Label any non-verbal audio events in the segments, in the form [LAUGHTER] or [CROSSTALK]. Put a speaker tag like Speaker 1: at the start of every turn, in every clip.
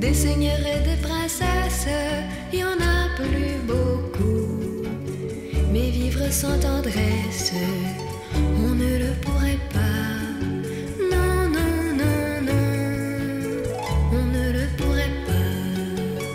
Speaker 1: Des seigneurs et des princesses, il y en a plus beaucoup. Mais vivre sans tendresse, on ne le pourrait pas. Non, non, non, non, on ne le pourrait pas.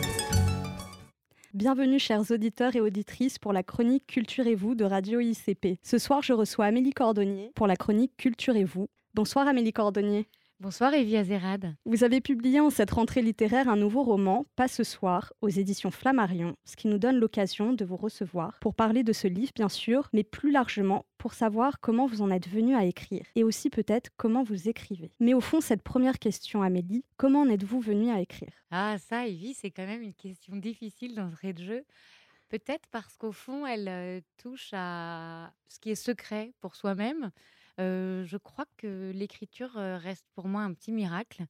Speaker 2: Bienvenue chers auditeurs et auditrices pour la chronique Culturez-vous de Radio ICP. Ce soir, je reçois Amélie Cordonnier pour la chronique Culturez-vous. Bonsoir Amélie Cordonnier.
Speaker 3: Bonsoir Evie Azérad.
Speaker 2: Vous avez publié en cette rentrée littéraire un nouveau roman, Pas ce soir, aux éditions Flammarion, ce qui nous donne l'occasion de vous recevoir pour parler de ce livre, bien sûr, mais plus largement pour savoir comment vous en êtes venu à écrire et aussi peut-être comment vous écrivez. Mais au fond, cette première question, Amélie, comment en êtes-vous venue à écrire?
Speaker 3: Ah ça Evie, c'est quand même une question difficile d'entrée de jeu. Peut-être parce qu'au fond, elle euh, touche à ce qui est secret pour soi-même. Je crois que l'écriture reste pour moi un petit miracle.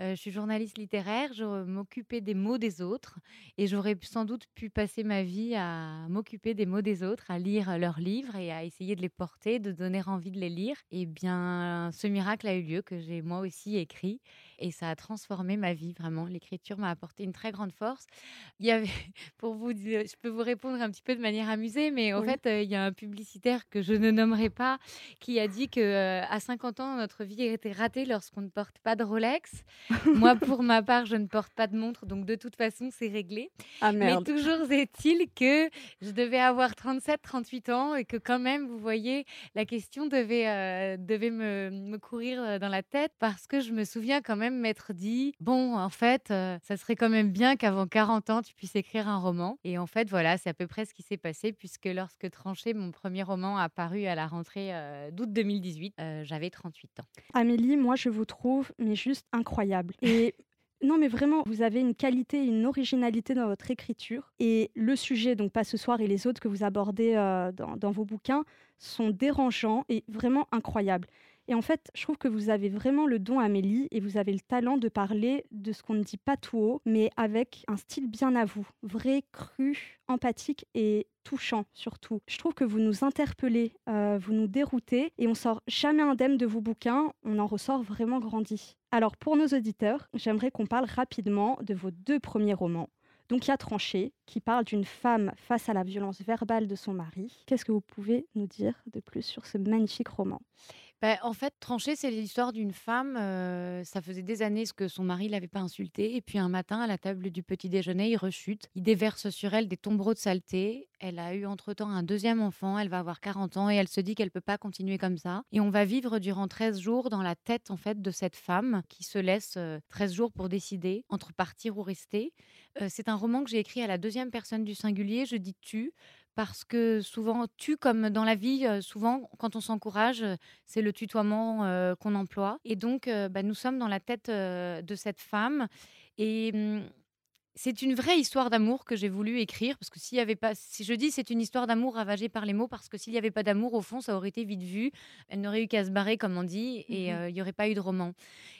Speaker 3: Je suis journaliste littéraire, je m'occupais des mots des autres et j'aurais sans doute pu passer ma vie à m'occuper des mots des autres, à lire leurs livres et à essayer de les porter, de donner envie de les lire. Et bien, ce miracle a eu lieu que j'ai moi aussi écrit et ça a transformé ma vie vraiment. L'écriture m'a apporté une très grande force. Il y avait, [LAUGHS] pour vous je peux vous répondre un petit peu de manière amusée, mais en
Speaker 2: Oui.
Speaker 3: fait, euh, il y a un publicitaire que je ne nommerai pas qui a dit que euh, à 50 ans, notre vie était ratée lorsqu'on ne porte pas de Rolex. Moi, [LAUGHS] pour ma part, je ne porte pas de montre, donc de toute façon, c'est réglé.
Speaker 2: Ah
Speaker 3: Mais [LAUGHS] toujours est-il que je devais avoir 37, 38 ans et que quand même, vous voyez, la question devait, euh, devait me, me courir dans la tête parce que je me souviens quand même m'être dit, bon, en fait, euh, ça serait quand même bien qu'avant 40 ans, tu puisses écrire un roman. Et en fait, voilà, c'est à peu près ce qui s'est passé puisque lorsque Tranché, mon premier roman, a paru à la rentrée euh, d'août 2018, euh, j'avais 38 ans.
Speaker 2: Amélie, moi je vous trouve mais juste incroyable. Et [LAUGHS] non mais vraiment, vous avez une qualité une originalité dans votre écriture. Et le sujet, donc pas ce soir et les autres que vous abordez euh, dans vos bouquins, sont dérangeants et vraiment incroyables. Et en fait, je trouve que vous avez vraiment le don, Amélie, et vous avez le talent de parler de ce qu'on ne dit pas tout haut, mais avec un style bien à vous, vrai, cru, empathique et touchant surtout. Je trouve que vous nous interpellez, euh, vous nous déroutez, et on sort jamais indemne de vos bouquins, on en ressort vraiment grandi. Alors pour nos auditeurs, j'aimerais qu'on parle rapidement de vos deux premiers romans. Donc il y a Tranché, qui parle d'une femme face à la violence verbale de son mari. Qu'est-ce que vous pouvez nous dire de plus sur ce magnifique roman?
Speaker 3: Bah, en fait, Tranché, c'est l'histoire d'une femme. ça faisait des années que son mari l'avait pas insultée. Et puis un matin, à la table du petit déjeuner, il rechute. Il déverse sur elle des tombereaux de saleté. Elle a eu entre-temps un deuxième enfant. Elle va avoir 40 ans et elle se dit qu'elle peut pas continuer comme ça. Et on va vivre durant 13 jours dans la tête en fait de cette femme qui se laisse euh, 13 jours pour décider entre partir ou rester. C'est un roman que j'ai écrit à la deuxième personne du singulier. Je dis tu parce que souvent, tu comme dans la vie, euh, souvent quand on s'encourage, euh, c'est le tutoiement euh, qu'on emploie. Et donc, bah, nous sommes dans la tête de cette femme. Et hum, c'est une vraie histoire d'amour que j'ai voulu écrire parce que s'il y avait pas, si je dis c'est une histoire d'amour ravagée par les mots, parce que s'il n'y avait pas d'amour au fond, ça aurait été vite vu. Elle n'aurait eu qu'à se barrer comme on dit et
Speaker 2: Mhm.
Speaker 3: euh, il n'y aurait pas eu de roman.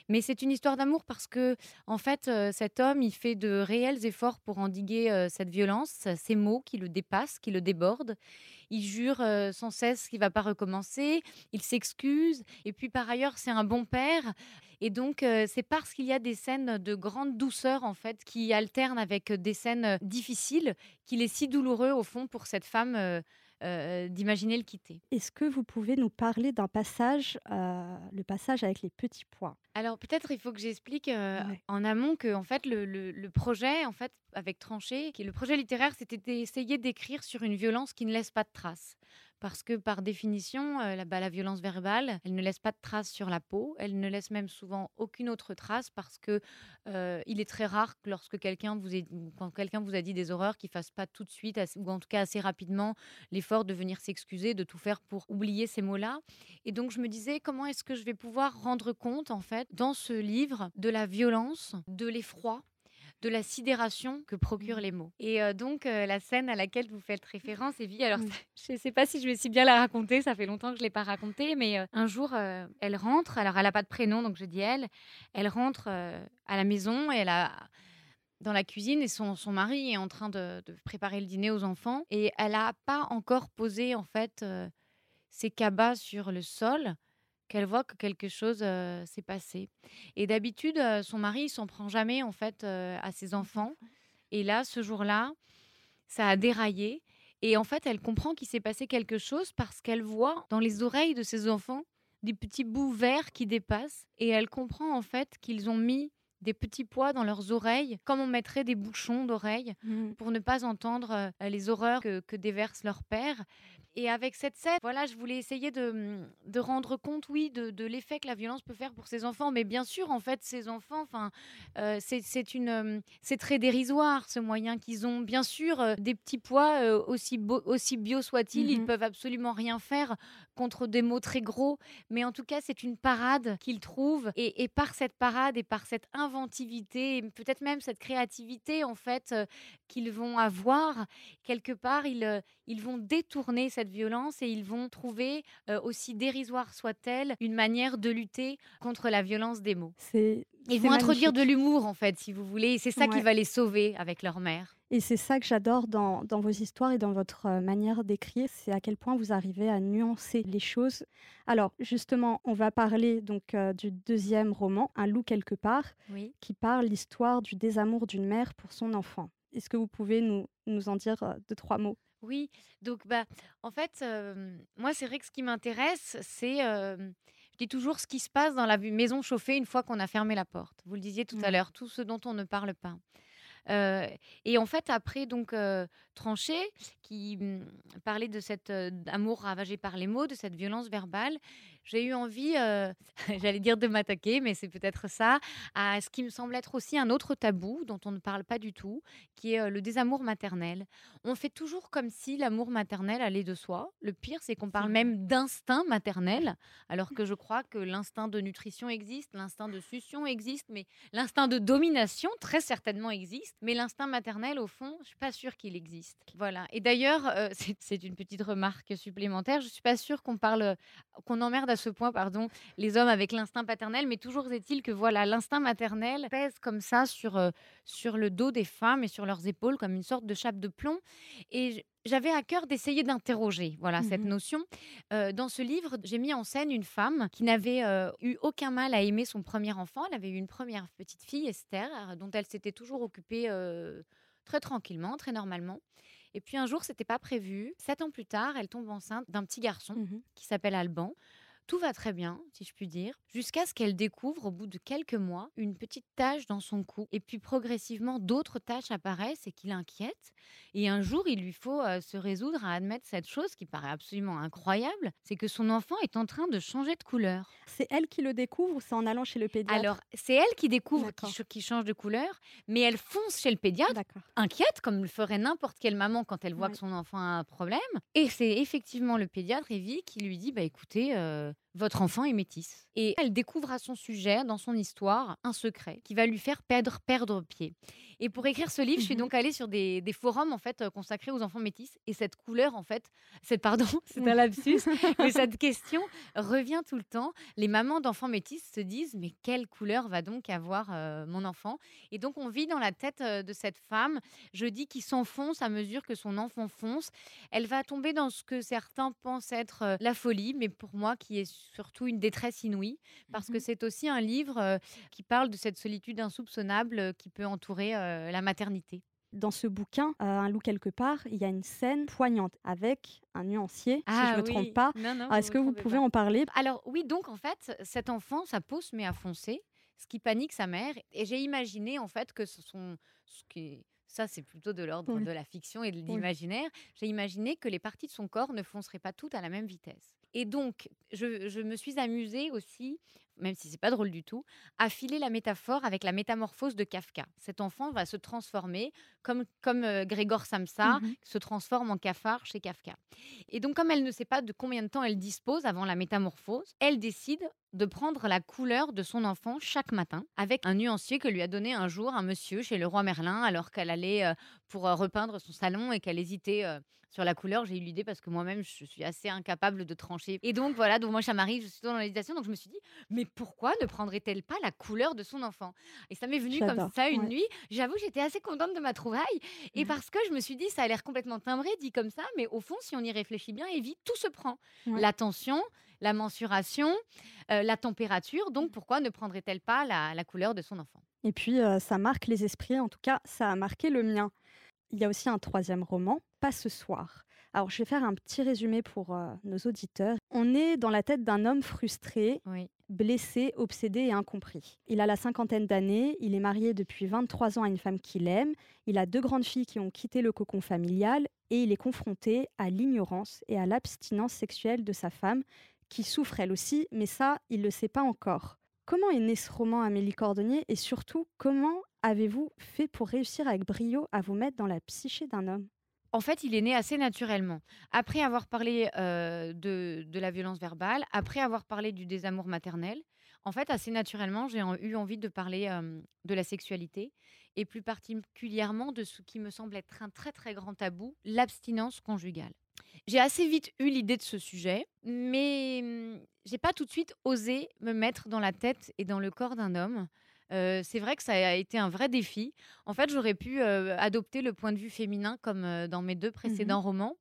Speaker 3: Mais c'est une histoire d'amour parce que en fait, euh, cet homme, il fait de réels efforts pour endiguer euh, cette violence, ces mots qui le dépassent, qui le débordent. Il jure sans cesse qu'il va pas recommencer. Il s'excuse. Et puis par ailleurs, c'est un bon père. Et donc, c'est parce qu'il y a des scènes de grande douceur, en fait, qui alternent avec des scènes difficiles, qu'il est si douloureux, au fond, pour cette femme euh, euh, d'imaginer le quitter.
Speaker 2: Est-ce que vous pouvez nous parler d'un passage, euh, le passage avec les petits pois?
Speaker 3: Alors peut-être il faut que j'explique euh,
Speaker 2: Ouais.
Speaker 3: en amont que en fait le, le- le projet en fait avec Tranché, le projet littéraire, c'était d'essayer d'écrire sur une violence qui ne laisse pas de traces. Parce que par définition, euh, la, bah, la violence verbale, elle ne laisse pas de traces sur la peau, elle ne laisse même souvent aucune autre trace parce que euh, il est très rare que lorsque quelqu'un vous quelqu'un vous a dit des horreurs, qu'il fasse pas tout de suite ou en tout cas assez rapidement l'effort de venir s'excuser, de tout faire pour oublier ces mots-là. Et donc, je me disais, comment est-ce que je vais pouvoir rendre compte, en fait, dans ce livre, de la violence, de l'effroi de la sidération que procurent les mots. Et euh, donc, euh, la scène à laquelle vous faites référence, Evie, alors [LAUGHS] je ne sais pas si je vais si bien la raconter, ça fait longtemps que je ne l'ai pas racontée, mais euh, un jour, elle rentre, alors elle n'a pas de prénom, donc je dis elle, elle rentre à la maison et elle a dans la cuisine et son, son mari est en train de, de préparer le dîner aux enfants et elle n'a pas encore posé en fait ses cabas sur le sol qu'elle voit que quelque chose s'est passé. Et d'habitude, son mari, il s'en prend jamais en fait à ses enfants. Et là, ce jour-là, ça a déraillé. Et en fait, elle comprend qu'il s'est passé quelque chose parce qu'elle voit dans les oreilles de ses enfants des petits bouts verts qui dépassent. Et elle comprend en fait qu'ils ont mis des petits pois dans leurs oreilles, comme on mettrait des bouchons d'oreilles mmh. pour ne pas entendre les horreurs que, que déverse leur père. Et avec cette scène, voilà, je voulais essayer de, de rendre compte, oui, de, de l'effet que la violence peut faire pour ces enfants. Mais bien sûr, en fait, ces enfants, enfin, euh, c'est une, c'est très dérisoire ce moyen qu'ils ont. Bien sûr, euh, des petits pois euh, aussi beau, aussi bio soient-ils, ils mmh peuvent absolument rien faire contre des mots très gros. Mais en tout cas, c'est une parade qu'ils trouvent. Et, et, par cette parade et par cette inventivité, peut-être même cette créativité, en fait, qu'ils vont avoir quelque part, ils, ils vont détourner cette violence et ils vont trouver, aussi dérisoire soit-elle, une manière de lutter contre la violence des mots. Ils vont introduire de l'humour, en fait, si vous voulez. Et c'est ça qui va les sauver avec leur mère.
Speaker 2: Et c'est ça que j'adore dans, dans, vos histoires et dans votre manière d'écrire, c'est à quel point vous arrivez à nuancer les choses. Alors justement, on va parler donc du deuxième roman, Un loup quelque part, qui parle l'histoire du désamour d'une mère pour son enfant. Est-ce que vous pouvez nous, nous en dire deux, trois mots?
Speaker 3: Oui, donc bah, en fait, moi, c'est vrai que ce qui m'intéresse, c'est, je dis toujours ce qui se passe dans la maison chauffée une fois qu'on a fermé la porte. Vous le disiez tout à l'heure, tout ce dont on ne parle pas. Et en fait, après donc Tranché, qui mmh, parlait de cet amour ravagé par les mots, de cette violence verbale, j'ai eu envie, euh, [LAUGHS] j'allais dire de m'attaquer, mais c'est peut-être ça, à ce qui me semble être aussi un autre tabou dont on ne parle pas du tout, qui est euh, le désamour maternel. On fait toujours comme si l'amour maternel allait de soi. Le pire, c'est qu'on parle même d'instinct maternel, alors que je crois que l'instinct de nutrition existe, l'instinct de succion existe, mais l'instinct de domination très certainement existe. Mais l'instinct maternel, au fond, je suis pas sûre qu'il existe. Voilà. Et d'ailleurs, euh, [LAUGHS] c'est une petite remarque supplémentaire. Je suis pas sûre qu'on parle, qu'on emmerde à ce point, pardon, les hommes avec l'instinct paternel, mais toujours est-il que voilà, l'instinct maternel pèse comme ça sur, euh, sur le dos des femmes et sur leurs épaules comme une sorte de chape de plomb. Et j'avais à cœur d'essayer d'interroger voilà cette mmh notion. Euh, dans ce livre, j'ai mis en scène une femme qui n'avait euh, eu aucun mal à aimer son premier enfant. Elle avait eu une première petite fille, Esther, dont elle s'était toujours occupée très tranquillement, très normalement. Et puis un jour, c'était pas prévu. Sept ans plus tard, elle tombe enceinte d'un petit garçon mmh qui s'appelle Alban. Tout va très bien, si je puis dire, jusqu'à ce qu'elle découvre au bout de quelques mois une petite tache dans son cou. Et puis progressivement, d'autres taches apparaissent et qui l'inquiètent. Et un jour, il lui faut euh, se résoudre à admettre cette chose qui paraît absolument incroyable, c'est que son enfant est en train de changer de couleur.
Speaker 2: C'est elle qui le découvre ou c'est en allant chez le pédiatre?
Speaker 3: Alors, c'est elle qui découvre qu'il change de couleur, mais elle fonce chez le pédiatre, inquiète, comme le ferait n'importe quelle maman quand elle voit que son enfant a un problème. Et c'est effectivement le pédiatre, Evie, qui lui dit, bah écoutez, euh, votre enfant est métisse. Et elle découvre à son sujet, dans son histoire, un secret qui va lui faire perdre, perdre pied. Et pour écrire ce livre, je suis mmh donc allée sur des, forums en fait euh, consacrés aux enfants métis. Et cette couleur, en fait, [LAUGHS] cette pardon, [LAUGHS] c'est un lapsus, [LAUGHS] mais cette question revient tout le temps. Les mamans d'enfants métis se disent mais quelle couleur va donc avoir euh, mon enfant? Et donc on vit dans la tête euh, de cette femme, je dis, qui s'enfonce à mesure que son enfant fonce. Elle va tomber dans ce que certains pensent être la folie, mais pour moi qui est surtout une détresse inouïe, parce que mmh c'est aussi un livre qui parle de cette solitude insoupçonnable qui peut entourer la maternité.
Speaker 2: Dans ce bouquin, Un loup quelque part, il y a une scène poignante avec un nuancier, si je ne ah me trompe pas. Est-ce que vous pouvez en parler?
Speaker 3: Alors oui, donc en fait, cet enfant, sa peau se met à foncer, ce qui panique sa mère. Et j'ai imaginé en fait que ce sont... Ce qui ça, c'est plutôt de l'ordre de la fiction et de l'imaginaire. J'ai imaginé que les parties de son corps ne fonceraient pas toutes à la même vitesse. Et donc, je, me suis amusée aussi, même si c'est pas drôle du tout, à filer la métaphore avec la métamorphose de Kafka. Cet enfant va se transformer comme, comme euh, Grégor Samsa mmh se transforme en cafard chez Kafka. Et donc, comme elle ne sait pas de combien de temps elle dispose avant la métamorphose, elle décide de prendre la couleur de son enfant chaque matin avec un nuancier que lui a donné un jour un monsieur chez le roi Merlin alors qu'elle allait euh, pour euh, repeindre son salon et qu'elle hésitait sur la couleur. J'ai eu l'idée parce que moi-même, je suis assez incapable de trancher. Et donc, voilà, donc moi, ça m'arrive, je suis dans l'hésitation. Donc, je me suis dit, mais pourquoi ne prendrait-elle pas la couleur de son enfant? Et ça m'est venu comme ça une
Speaker 2: ouais.
Speaker 3: nuit. J'avoue, j'étais assez contente de ma trouvaille. Et parce que je me suis dit, ça a l'air complètement timbré, dit comme ça, mais au fond, si on y réfléchit bien, Evie, tout se prend.
Speaker 2: Ouais.
Speaker 3: L'attention, la mensuration, euh, la température. Donc, pourquoi ne prendrait-elle pas la, la couleur de son enfant?
Speaker 2: Et puis, euh, ça marque les esprits, en tout cas, ça a marqué le mien. Il y a aussi un troisième roman, Pas ce soir. Alors, je vais faire un petit résumé pour euh, nos auditeurs. On est dans la tête d'un homme frustré,
Speaker 3: Oui.
Speaker 2: blessé, obsédé et incompris. Il a la cinquantaine d'années, il est marié depuis 23 ans à une femme qu'il aime, il a deux grandes filles qui ont quitté le cocon familial et il est confronté à l'ignorance et à l'abstinence sexuelle de sa femme, qui souffre elle aussi, mais ça, il ne le sait pas encore. Comment est né ce roman, Amélie Cordonnier, et surtout, comment avez-vous fait pour réussir avec brio à vous mettre dans la psyché d'un homme?
Speaker 3: En fait, il est né assez naturellement. Après avoir parlé euh, de, la violence verbale, après avoir parlé du désamour maternel, en fait, assez naturellement, j'ai eu envie de parler euh, de la sexualité et plus particulièrement de ce qui me semble être un très très grand tabou, l'abstinence conjugale. J'ai assez vite eu l'idée de ce sujet, mais hum, j'ai pas tout de suite osé me mettre dans la tête et dans le corps d'un homme. Euh, c'est vrai que ça a été un vrai défi. En fait, j'aurais pu euh, adopter le point de vue féminin comme euh, dans mes deux précédents romans.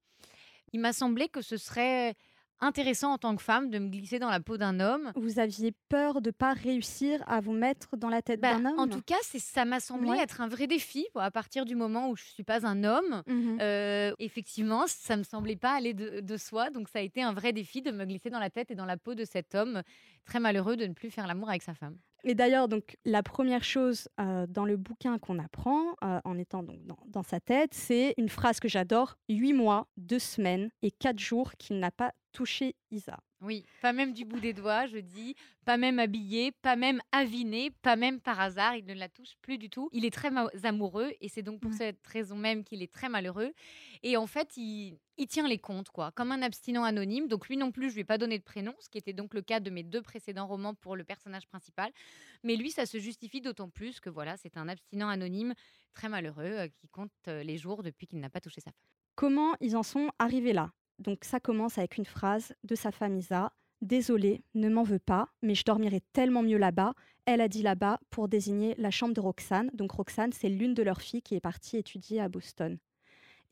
Speaker 3: Il m'a semblé que ce serait intéressant en tant que femme de me glisser dans la peau d'un homme.
Speaker 2: Vous aviez peur de ne pas réussir à vous mettre dans la tête
Speaker 3: Bah,
Speaker 2: d'un homme
Speaker 3: en tout cas, ça m'a semblé
Speaker 2: Ouais.
Speaker 3: être un vrai défi à partir du moment où je suis pas un homme.
Speaker 2: Mhm.
Speaker 3: Euh, effectivement, ça me semblait pas aller de, de soi, donc ça a été un vrai défi de me glisser dans la tête et dans la peau de cet homme très malheureux de ne plus faire l'amour avec sa femme.
Speaker 2: Et d'ailleurs, donc la première chose euh, dans le bouquin qu'on apprend, euh, en étant donc dans, dans sa tête, c'est une phrase que j'adore huit mois, deux semaines et quatre jours qu'il n'a pas touché Isa.
Speaker 3: Oui, pas même du bout des doigts, je dis, pas même habillé, pas même aviné, pas même par hasard, il ne la touche plus du tout. Il est très amoureux et c'est donc pour
Speaker 2: Ouais.
Speaker 3: cette raison même qu'il est très malheureux. Et en fait, il, il tient les comptes, quoi, comme un abstinent anonyme. Donc lui non plus, je lui ai pas donné de prénom, ce qui était donc le cas de mes deux précédents romans pour le personnage principal. Mais lui, ça se justifie d'autant plus que voilà, c'est un abstinent anonyme très malheureux euh, qui compte euh, les jours depuis qu'il n'a pas touché sa femme.
Speaker 2: Comment ils en sont arrivés là? Donc ça commence avec une phrase de sa femme Isa. Désolée, ne m'en veux pas, mais je dormirai tellement mieux là-bas. Elle a dit là-bas pour désigner la chambre de Roxane. Donc Roxane, c'est l'une de leurs filles qui est partie étudier à Boston.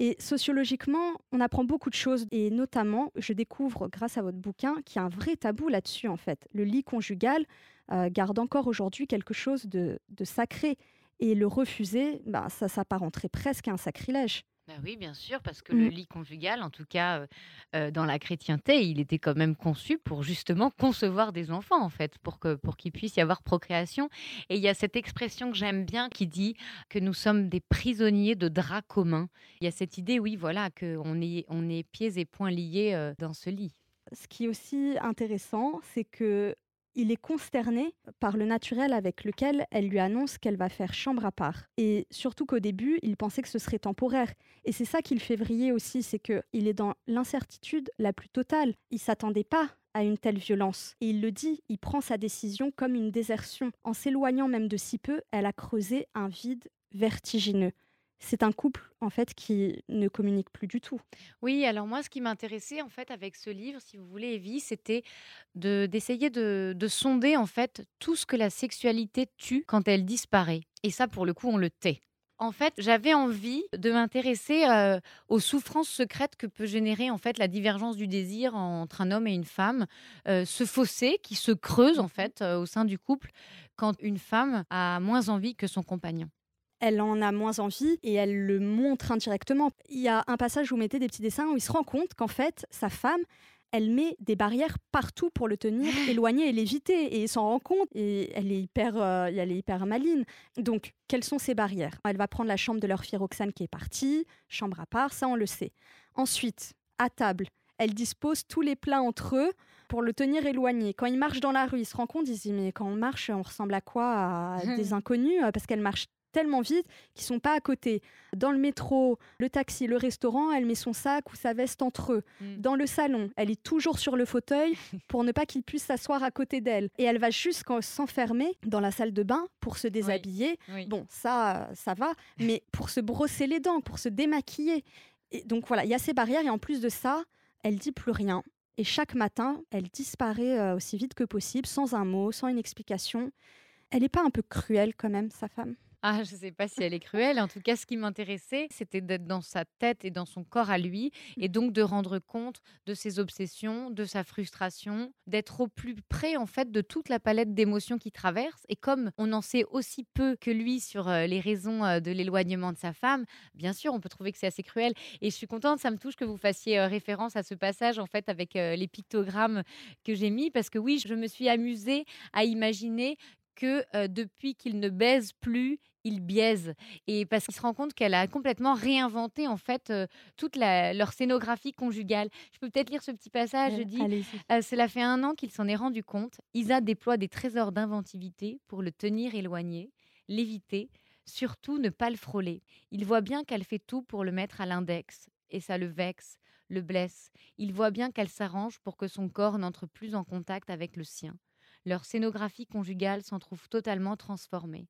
Speaker 2: Et sociologiquement, on apprend beaucoup de choses, et notamment, je découvre grâce à votre bouquin qu'il y a un vrai tabou là-dessus, en fait. Le lit conjugal euh, garde encore aujourd'hui quelque chose de, sacré, et le refuser, bah, ça s'apparenterait presque à un sacrilège.
Speaker 3: Bah oui, bien sûr, parce que le lit conjugal, en tout cas euh, dans la chrétienté, il était quand même conçu pour justement concevoir des enfants, en fait, pour que pour qu'il puisse y avoir procréation. Et il y a cette expression que j'aime bien qui dit que nous sommes des prisonniers de draps communs. Il y a cette idée, oui, voilà, qu'on est on est pieds et poings liés euh, dans ce lit.
Speaker 2: Ce qui est aussi intéressant, c'est que il est consterné par le naturel avec lequel elle lui annonce qu'elle va faire chambre à part. Et surtout qu'au début, il pensait que ce serait temporaire. Et c'est ça qui le fait vriller aussi, c'est que il est dans l'incertitude la plus totale. Il s'attendait pas à une telle violence. Et il le dit, il prend sa décision comme une désertion. En s'éloignant même de si peu, elle a creusé un vide vertigineux. C'est un couple, en fait, qui ne communique plus du tout.
Speaker 3: Oui, alors moi, ce qui m'intéressait en fait avec ce livre, si vous voulez, Evie, c'était de d'essayer de, de sonder en fait tout ce que la sexualité tue quand elle disparaît. Et ça, pour le coup, on le tait. En fait, j'avais envie de m'intéresser euh, aux souffrances secrètes que peut générer en fait la divergence du désir entre un homme et une femme, euh, ce fossé qui se creuse en fait euh, au sein du couple quand une femme a moins envie que son compagnon.
Speaker 2: Elle en a moins envie et elle le montre indirectement. Il y a un passage où vous mettez des petits dessins où il se rend compte qu'en fait, sa femme, elle met des barrières partout pour le tenir éloigné et l'éviter. Et il s'en rend compte et elle est, hyper, euh, elle est hyper maline. Donc, quelles sont ces barrières? Elle va prendre la chambre de leur fille Roxane qui est partie, chambre à part, ça on le sait. Ensuite, à table, elle dispose tous les plats entre eux pour le tenir éloigné. Quand il marche dans la rue, il se rend compte, il se dit mais quand on marche, on ressemble à quoi? À [LAUGHS] des inconnus? Parce qu'elle marche tellement vite qu'ils sont pas à côté. Dans le métro, le taxi, le restaurant, elle met son sac ou sa veste entre eux.
Speaker 3: Mm.
Speaker 2: Dans le salon, elle est toujours sur le fauteuil [LAUGHS] pour ne pas qu'il puisse s'asseoir à côté d'elle. Et elle va jusqu'à s'enfermer dans la salle de bain pour se déshabiller.
Speaker 3: Oui.
Speaker 2: Bon, ça, ça va, mais pour se brosser les dents, pour se démaquiller. Et donc voilà, il y a ces barrières et en plus de ça, elle dit plus rien. Et chaque matin, elle disparaît euh, aussi vite que possible, sans un mot, sans une explication. Elle n'est pas un peu cruelle quand même, sa femme?
Speaker 3: Ah, je ne sais pas si elle est cruelle. En tout cas, ce qui m'intéressait, c'était d'être dans sa tête et dans son corps à lui, mmh. et donc de rendre compte de ses obsessions, de sa frustration, d'être au plus près en fait de toute la palette d'émotions qui traverse. Et comme on en sait aussi peu que lui sur les raisons de l'éloignement de sa femme, bien sûr, on peut trouver que c'est assez cruel. Et je suis contente, ça me touche que vous fassiez référence à ce passage en fait avec les pictogrammes que j'ai mis, parce que oui, je me suis amusée à imaginer que depuis qu'il ne baise plus, il biaise. Et parce qu'il se rend compte qu'elle a complètement réinventé en fait toute leur scénographie conjugale. Je peux peut-être lire ce petit passage. Je dis Cela fait un an qu'il s'en est rendu compte. Isa déploie des trésors d'inventivité pour le tenir éloigné, l'éviter, surtout ne pas le frôler. Il voit bien qu'elle fait tout pour le mettre à l'index. Et ça le vexe, le blesse. Il voit bien qu'elle s'arrange pour que son corps n'entre plus en contact avec le sien. Leur scénographie conjugale s'en trouve totalement transformée.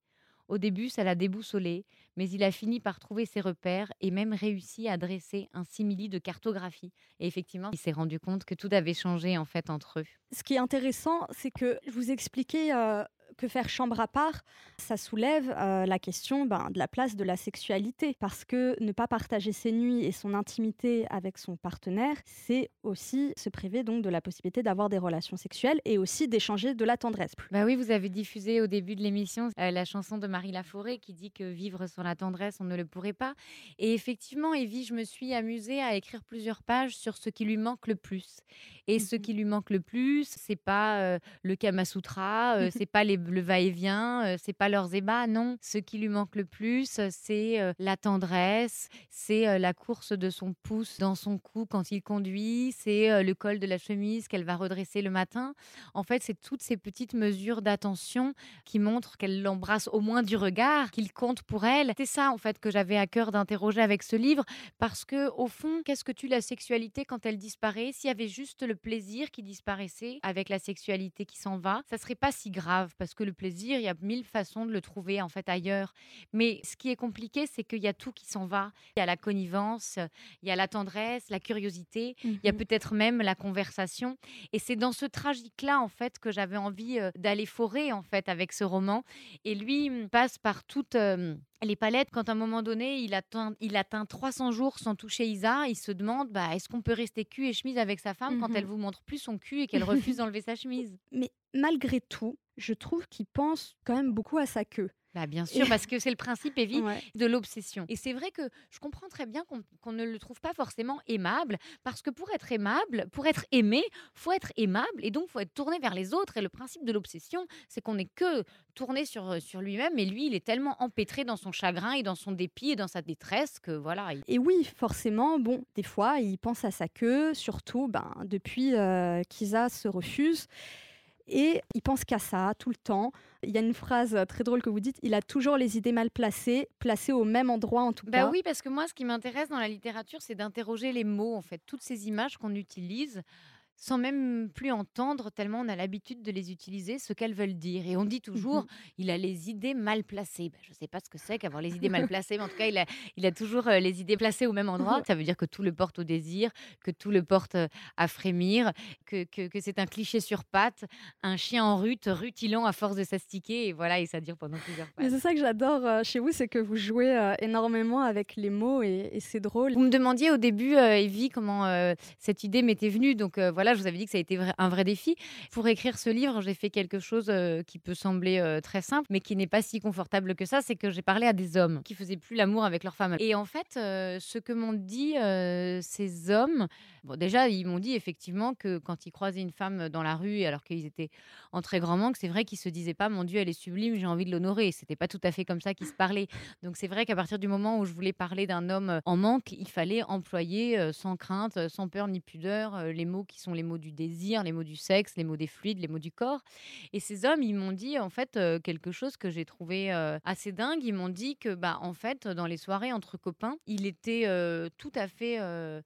Speaker 3: Au début, ça l'a déboussolé, mais il a fini par trouver ses repères et même réussi à dresser un simili de cartographie. Et effectivement, il s'est rendu compte que tout avait changé en fait entre eux.
Speaker 2: Ce qui est intéressant, c'est que je vous expliquais euh, que faire chambre à part, ça soulève euh, la question ben, de la place de la sexualité. Parce que ne pas partager ses nuits et son intimité avec son partenaire, c'est aussi se priver donc de la possibilité d'avoir des relations sexuelles et aussi d'échanger de la tendresse.
Speaker 3: Bah oui, vous avez diffusé au début de l'émission euh, la chanson de Marie Laforêt qui dit que vivre sans la tendresse, on ne le pourrait pas. Et effectivement, Evie, je me suis amusée à écrire plusieurs pages sur ce qui lui manque le plus. Et ce mmh qui lui manque le plus, c'est pas euh, le Kama Sutra, [LAUGHS] c'est pas les le va-et-vient, euh, c'est pas leurs ébats, non. Ce qui lui manque le plus, c'est euh, la tendresse, c'est euh, la course de son pouce dans son cou quand il conduit, c'est le col de la chemise qu'elle va redresser le matin. En fait, c'est toutes ces petites mesures d'attention qui montrent qu'elle l'embrasse au moins du regard, qu'il compte pour elle. C'est ça, en fait, que j'avais à cœur d'interroger avec ce livre, parce que au fond, qu'est-ce que tu la sexualité quand elle disparaît? S'il y avait juste le plaisir qui disparaissait avec la sexualité qui s'en va, ça serait pas si grave, parce que le plaisir, il y a mille façons de le trouver en fait ailleurs. Mais ce qui est compliqué, c'est qu'il y a tout qui s'en va. Il y a la connivence, il y a la tendresse, la curiosité, il y a mmh peut-être même la conversation. Et c'est dans ce tragique-là en fait que j'avais envie d'aller forer en fait avec ce roman. Et lui passe par toutes les palettes, quand à un moment donné, il atteint, il atteint 300 jours sans toucher Isa, il se demande bah, est-ce qu'on peut rester cul et chemise avec sa femme quand elle mmh vous montre plus son cul et qu'elle refuse [LAUGHS] d'enlever sa chemise?
Speaker 2: Mais malgré tout, je trouve qu'il pense quand même beaucoup à sa queue.
Speaker 3: Bah bien sûr, parce que c'est le principe évi de l'obsession. Et c'est vrai que je comprends très bien qu'on ne le trouve pas forcément aimable, parce que pour être aimable, pour être aimé, faut être aimable, et donc faut être tourné vers les autres. Et le principe de l'obsession, c'est qu'on n'est que tourné sur, euh, sur lui-même, et lui, il est tellement empêtré dans son chagrin et dans son dépit et dans sa détresse que voilà.
Speaker 2: Et oui, forcément, bon, des fois, il pense à sa queue, surtout ben, depuis euh, qu'Isa se refuse. Et il pense qu'à ça tout le temps. Il y a une phrase très drôle que vous dites, il a toujours les idées mal placées, placées au même endroit en tout
Speaker 3: bah
Speaker 2: cas.
Speaker 3: Oui, parce que moi, ce qui m'intéresse dans la littérature, c'est d'interroger les mots, en fait, toutes ces images qu'on utilise sans même plus entendre, tellement on a l'habitude de les utiliser, ce qu'elles veulent dire. Et on dit toujours, il a les idées mal placées. Ben, je ne sais pas ce que c'est qu'avoir les [LAUGHS] idées mal placées, mais en tout cas, il a, il a toujours euh, les idées placées au même endroit. Ça veut dire que tout le porte au désir, que tout le porte euh, à frémir, que, que, c'est un cliché sur pattes, un chien en rute, rutilant à force de s'astiquer. Et voilà, et ça dure pendant plusieurs pages.
Speaker 2: C'est ça que j'adore euh, chez vous, c'est que vous jouez énormément avec les mots et, c'est drôle.
Speaker 3: Vous me demandiez au début, Evie, comment cette idée m'était venue. Donc voilà, je vous avais dit que ça a été un vrai défi. Pour écrire ce livre, j'ai fait quelque chose euh, qui peut sembler euh, très simple, mais qui n'est pas si confortable que ça. C'est que j'ai parlé à des hommes qui faisaient plus l'amour avec leur femme. Et en fait, euh, ce que m'ont dit ces hommes, déjà, ils m'ont dit effectivement que quand ils croisaient une femme dans la rue, alors qu'ils étaient en très grand manque, c'est vrai qu'ils se disaient pas, mon Dieu, elle est sublime, j'ai envie de l'honorer. C'était pas tout à fait comme ça qu'ils se parlaient. Donc c'est vrai qu'à partir du moment où je voulais parler d'un homme en manque, il fallait employer sans crainte, sans peur ni pudeur, les mots qui sont les mots du désir, les mots du sexe, les mots des fluides, les mots du corps. Et ces hommes, ils m'ont dit en fait euh, quelque chose que j'ai trouvé euh, assez dingue. Ils m'ont dit que bah en fait dans les soirées entre copains, il était euh, tout à fait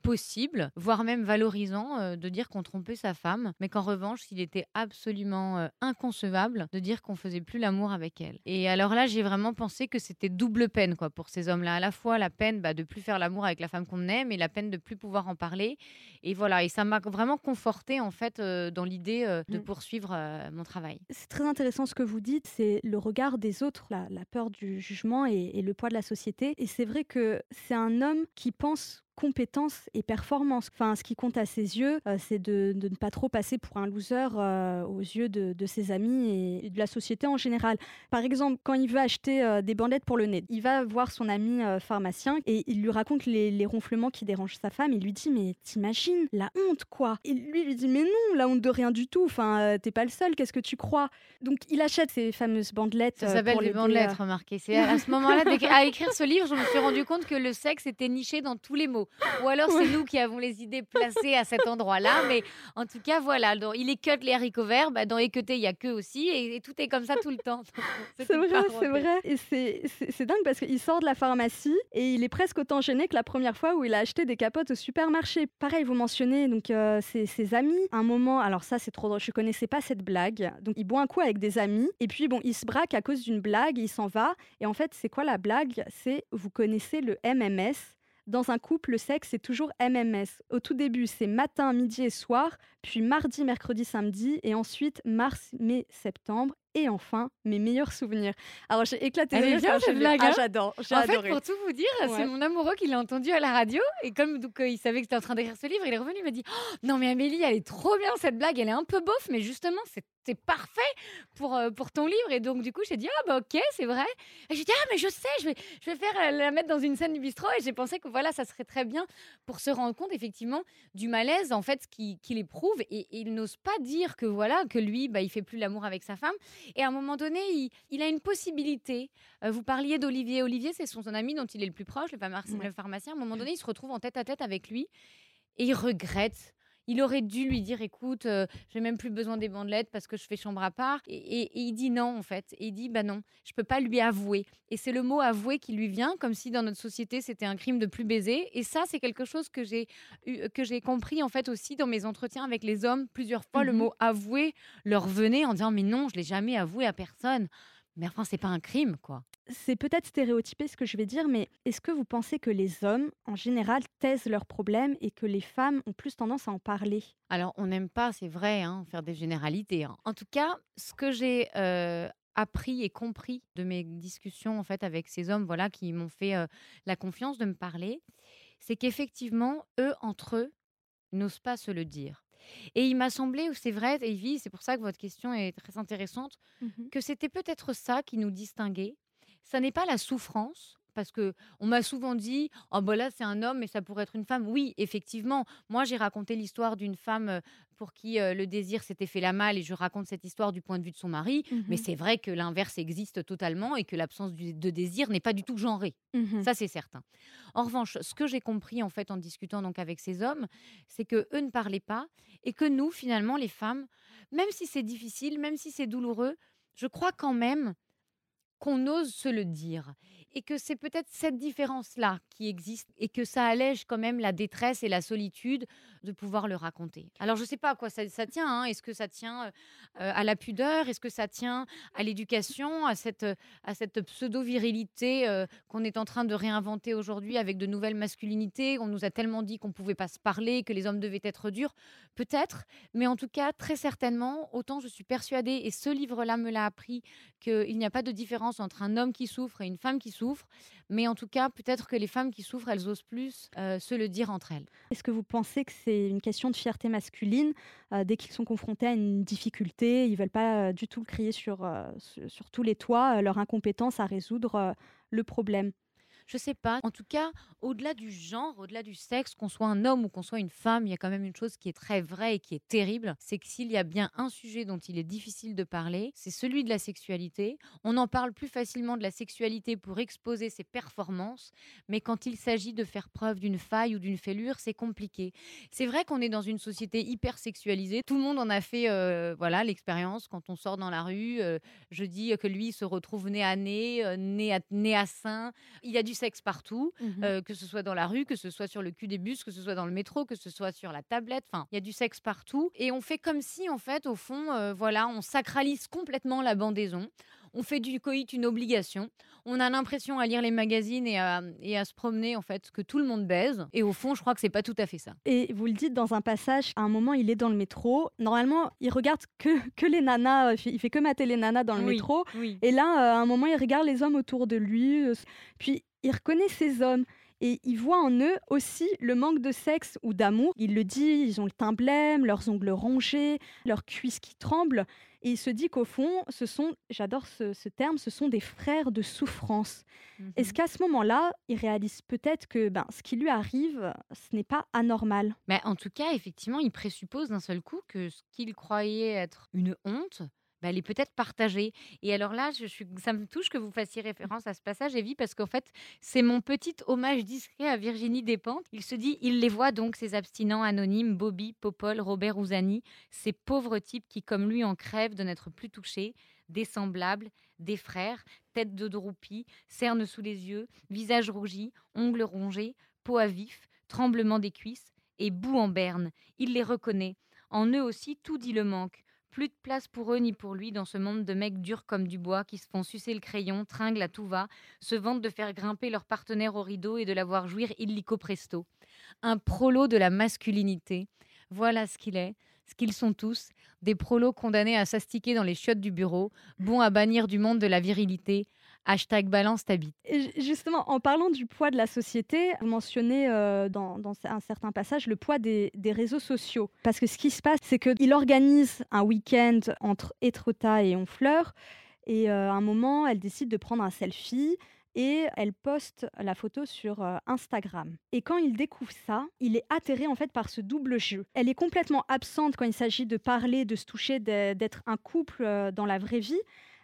Speaker 3: possible, voire même même valorisant euh, de dire qu'on trompait sa femme, mais qu'en revanche, il était absolument euh, inconcevable de dire qu'on faisait plus l'amour avec elle. Et alors là, j'ai vraiment pensé que c'était double peine quoi pour ces hommes-là. À la fois la peine bah, de plus faire l'amour avec la femme qu'on aime et la peine de plus pouvoir en parler. Et voilà, et ça m'a vraiment conforté en fait euh, dans l'idée de
Speaker 2: Mm.
Speaker 3: poursuivre mon travail.
Speaker 2: C'est très intéressant ce que vous dites, c'est le regard des autres, la, la peur du jugement et, et le poids de la société. Et c'est vrai que c'est un homme qui pense compétence et performance. Enfin, ce qui compte à ses yeux, euh, c'est de, de ne pas trop passer pour un loser euh, aux yeux de, de ses amis et, et de la société en général. Par exemple, quand il veut acheter euh, des bandelettes pour le nez, il va voir son ami pharmacien et il lui raconte les, les ronflements qui dérangent sa femme. Il lui dit Mais t'imagines la honte, quoi Et lui lui dit Mais non, la honte de rien du tout. Enfin, t'es pas le seul, qu'est-ce que tu crois? Donc, il achète ces fameuses bandelettes.
Speaker 3: Ça s'appelle
Speaker 2: l'aider,
Speaker 3: bandelettes, remarquez. C'est à ce moment-là, à écrire ce livre, je me suis rendu compte que le sexe était niché dans tous les mots. Ou alors c'est nous qui avons les idées placées à cet endroit-là. Mais en tout cas, voilà. Dans, il écoute les haricots verts. Bah, dans équeuter, il y a que aussi. Et, et tout est comme ça tout le temps. [LAUGHS]
Speaker 2: C'est vrai, c'est vrai. Et c'est- dingue parce qu'il sort de la pharmacie et il est presque autant gêné que la première fois où il a acheté des capotes au supermarché. Pareil, vous mentionnez donc euh, ses, ses amis. Un moment, alors ça c'est trop drôle, je connaissais pas cette blague. Donc il boit un coup avec des amis et puis bon, il se braque à cause d'une blague, il s'en va. Et en fait, c'est quoi la blague? C'est vous connaissez le MMS. Dans un couple, le sexe, c'est toujours MMS. Au tout début, c'est matin, midi et soir, puis mardi, mercredi, samedi, et ensuite mars, mai, septembre, et enfin, mes meilleurs souvenirs. Alors, j'ai éclaté de rire
Speaker 3: bien, cette blague,
Speaker 2: Ah,
Speaker 3: hein
Speaker 2: j'adore,
Speaker 3: En fait,
Speaker 2: adoré.
Speaker 3: pour tout vous dire,
Speaker 2: Ouais.
Speaker 3: c'est mon amoureux qui l'a entendu à la radio. Et comme donc, euh, il savait que j'étais en train d'écrire ce livre, il est revenu, il m'a dit Oh, Non, mais Amélie, elle est trop bien cette blague. Elle est un peu bof, mais justement, c'est c'est parfait pour, euh, pour ton livre. Et donc, du coup, j'ai dit Ah, bah, ok, c'est vrai. Et j'ai dit Ah, mais je sais, je vais, je vais faire euh, la mettre dans une scène du bistrot. Et j'ai pensé que voilà, ça serait très bien pour se rendre compte, effectivement, du malaise, en fait, qu'il qu'il éprouve. Et, et il n'ose pas dire que voilà, que lui, bah, il fait plus l'amour avec sa femme. Et à un moment donné, il, il a une possibilité. Euh, vous parliez d'Olivier. Olivier, c'est son, son ami dont il est le plus proche, le,
Speaker 2: Ouais.
Speaker 3: le pharmacien. À un moment donné, il se retrouve en tête à tête avec lui et il regrette. Il aurait dû lui dire écoute, euh, j'ai même plus besoin des bandelettes parce que je fais chambre à part. Et, et- et il dit non, en fait. Et il dit bah non, je peux pas lui avouer. Et c'est le mot avouer qui lui vient, comme si dans notre société c'était un crime de plus baiser. Et ça, c'est quelque chose que j'ai eu- que j'ai compris en fait aussi dans mes entretiens avec les hommes. Plusieurs fois, le
Speaker 2: Mhm.
Speaker 3: mot avouer leur venait en disant mais non, je l'ai jamais avoué à personne. Mais enfin, c'est pas un crime, quoi.
Speaker 2: C'est peut-être stéréotypé ce que je vais dire, mais est-ce que vous pensez que les hommes, en général, taisent leurs problèmes et que les femmes ont plus tendance à en parler?
Speaker 3: Alors, on n'aime pas, c'est vrai, hein, faire des généralités. hein. En tout cas, ce que j'ai euh, appris et compris de mes discussions en fait avec ces hommes, voilà, qui m'ont fait euh, la confiance de me parler, c'est qu'effectivement, eux entre eux n'osent pas se le dire. Et il m'a semblé, c'est vrai, Evie, c'est pour ça que votre question est très intéressante, que c'était peut-être ça qui nous distinguait. Ça n'est pas la souffrance, parce que on m'a souvent dit, oh bah là c'est un homme, mais ça pourrait être une femme. Oui, effectivement. Moi j'ai raconté l'histoire d'une femme pour qui euh, le désir s'était fait la malle, et je raconte cette histoire du point de vue de son mari. Mais
Speaker 2: Mhm.
Speaker 3: c'est vrai que l'inverse existe totalement et que l'absence de désir n'est pas du tout genrée.
Speaker 2: Mhm.
Speaker 3: Ça, c'est certain. En revanche, ce que j'ai compris en fait en discutant donc avec ces hommes, c'est que eux ne parlaient pas et que nous, finalement, les femmes, même si c'est difficile, même si c'est douloureux, je crois quand même qu'on ose se le dire et que c'est peut-être cette différence-là qui existe et que ça allège quand même la détresse et la solitude de pouvoir le raconter. Alors je ne sais pas à quoi ça, tient. hein. Est-ce que ça tient euh, euh, à la pudeur? Est-ce que ça tient à l'éducation, à cette, euh, à cette pseudo-virilité qu'on est en train de réinventer aujourd'hui avec de nouvelles masculinités? On nous a tellement dit qu'on ne pouvait pas se parler, que les hommes devaient être durs. Peut-être, mais en tout cas, très certainement, autant je suis persuadée, et ce livre-là me l'a appris, qu'il n'y a pas de différence entre un homme qui souffre et une femme qui souffre. Mais en tout cas, peut-être que les femmes qui souffrent, elles osent plus se le dire entre elles.
Speaker 2: Est-ce que vous pensez que c'est une question de fierté masculine euh, Dès qu'ils sont confrontés à une difficulté, ils veulent pas euh, du tout crier sur, euh, sur, sur tous les toits leur incompétence à résoudre le problème
Speaker 3: Je sais pas. En tout cas, au-delà du genre, au-delà du sexe, qu'on soit un homme ou qu'on soit une femme, il y a quand même une chose qui est très vraie et qui est terrible, c'est que s'il y a bien un sujet dont il est difficile de parler, c'est celui de la sexualité. On en parle plus facilement de la sexualité pour exposer ses performances, mais quand il s'agit de faire preuve d'une faille ou d'une fêlure, c'est compliqué. C'est vrai qu'on est dans une société hyper sexualisée. Tout le monde en a fait, euh, voilà, l'expérience quand on sort dans la rue. euh, je dis que lui se retrouve nez à nez, euh, nez à nez à sein. Il y a du sexe partout,
Speaker 2: Mhm.
Speaker 3: que ce soit dans la rue, que ce soit sur le cul des bus, que ce soit dans le métro, que ce soit sur la tablette. Enfin, il y a du sexe partout. Et on fait comme si, en fait, au fond, euh, voilà, on sacralise complètement la bandaison. On fait du coït une obligation. On a l'impression à lire les magazines et à, et à se promener, en fait, que tout le monde baise. Et au fond, je crois que c'est pas tout à fait ça.
Speaker 2: Et vous le dites dans un passage, à un moment, il est dans le métro. Normalement, il regarde que, que les nanas, euh, il fait, que mater les nanas dans le
Speaker 3: Oui,
Speaker 2: métro.
Speaker 3: Oui.
Speaker 2: Et là, euh, à un moment, il regarde les hommes autour de lui. euh, Puis, il reconnaît ces hommes. Et il voit en eux aussi le manque de sexe ou d'amour. Il le dit, ils ont le teint blême, leurs ongles rongés, leurs cuisses qui tremblent. Et il se dit qu'au fond, ce sont, j'adore ce, ce terme, ce sont des frères de souffrance.
Speaker 3: Mhm.
Speaker 2: Est-ce qu'à ce moment-là, il réalise peut-être que ben, ce qui lui arrive, ce n'est pas anormal?
Speaker 3: Mais en tout cas, effectivement, il présuppose d'un seul coup que ce qu'il croyait être une honte, bah, elle est peut-être partagée. Et alors là, je ça me touche que vous fassiez référence à ce passage, Evie, parce qu'en fait, c'est mon petit hommage discret à Virginie Despentes. Il se dit, il les voit donc, ces abstinents anonymes, Bobby, Popol, Robert Ouzani, ces pauvres types qui, comme lui, en crèvent de n'être plus touchés, des semblables, des frères, tête de droupie, cernes sous les yeux, visage rougi, ongles rongés, peau à vif, tremblement des cuisses et boue en berne. Il les reconnaît. En eux aussi, tout dit le manque. Plus de place pour eux ni pour lui dans ce monde de mecs durs comme du bois qui se font sucer le crayon, tringlent à tout va, se vantent de faire grimper leur partenaire au rideau et de la voir jouir illico presto. Un prolo de la masculinité. Voilà ce qu'il est, ce qu'ils sont tous, des prolos condamnés à s'astiquer dans les chiottes du bureau, bons à bannir du monde de la virilité. Hashtag balance ta
Speaker 2: justement, en parlant du poids de la société, vous mentionnez euh, dans, un certain passage le poids des, réseaux sociaux. Parce que ce qui se passe, c'est qu'il organise un week-end entre Étretat et Honfleur. Et euh, à un moment, elle décide de prendre un selfie et elle poste la photo sur euh, Instagram. Et quand il découvre ça, il est atterré en fait par ce double jeu. Elle est complètement absente quand il s'agit de parler, de se toucher, d'être un couple dans la vraie vie.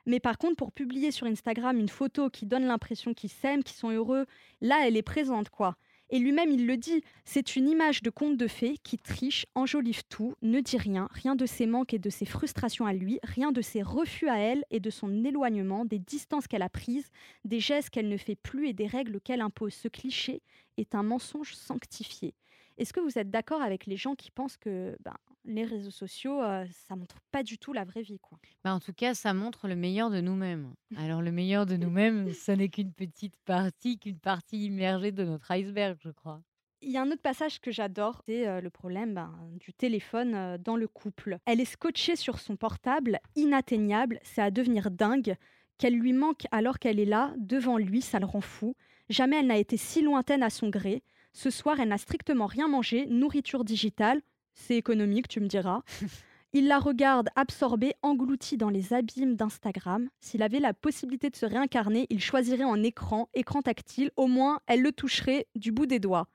Speaker 2: Mais par contre, pour publier sur Instagram une photo qui donne l'impression qu'ils s'aiment, qu'ils sont heureux, là, elle est présente, quoi. Et lui-même, il le dit, c'est une image de conte de fées qui triche, enjolive tout, ne dit rien, rien de ses manques et de ses frustrations à lui, rien de ses refus à elle et de son éloignement, des distances qu'elle a prises, des gestes qu'elle ne fait plus et des règles qu'elle impose. Ce cliché est un mensonge sanctifié. Est-ce que vous êtes d'accord avec les gens qui pensent que ben, les réseaux sociaux, euh, ça montre pas du tout la vraie vie, quoi?
Speaker 3: Bah, en tout cas, ça montre le meilleur de nous-mêmes. [LAUGHS] Alors, le meilleur de nous-mêmes, ce n'est qu'une petite partie, qu'une partie immergée de notre iceberg, je crois.
Speaker 2: Il y a un autre passage que j'adore, c'est euh, le problème ben, du téléphone euh, dans le couple. Elle est scotchée sur son portable, inatteignable, c'est à devenir dingue. Qu'elle lui manque alors qu'elle est là, devant lui, ça le rend fou. Jamais elle n'a été si lointaine à son gré. Ce soir, elle n'a strictement rien mangé, nourriture digitale. C'est économique, tu me diras. [LAUGHS] Il la regarde absorbée, engloutie dans les abîmes d'Instagram. S'il avait la possibilité de se réincarner, il choisirait en écran, écran tactile. Au moins, elle le toucherait du bout des doigts.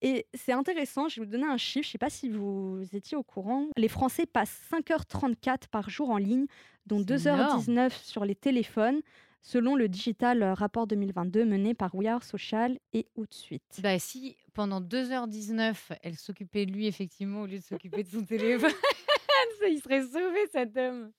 Speaker 2: Et c'est intéressant, je vais vous donner un chiffre, je ne sais pas si vous étiez au courant. Les Français passent 5h34 par jour en ligne, dont
Speaker 3: C'est
Speaker 2: 2h19 sur les téléphones, selon le Digital Rapport 2022 mené par We Are Social et Outsuite.
Speaker 3: Bah, si pendant 2h19, elle s'occupait de lui, effectivement, au lieu de s'occuper de son téléphone, [LAUGHS] il serait sauvé, cet homme.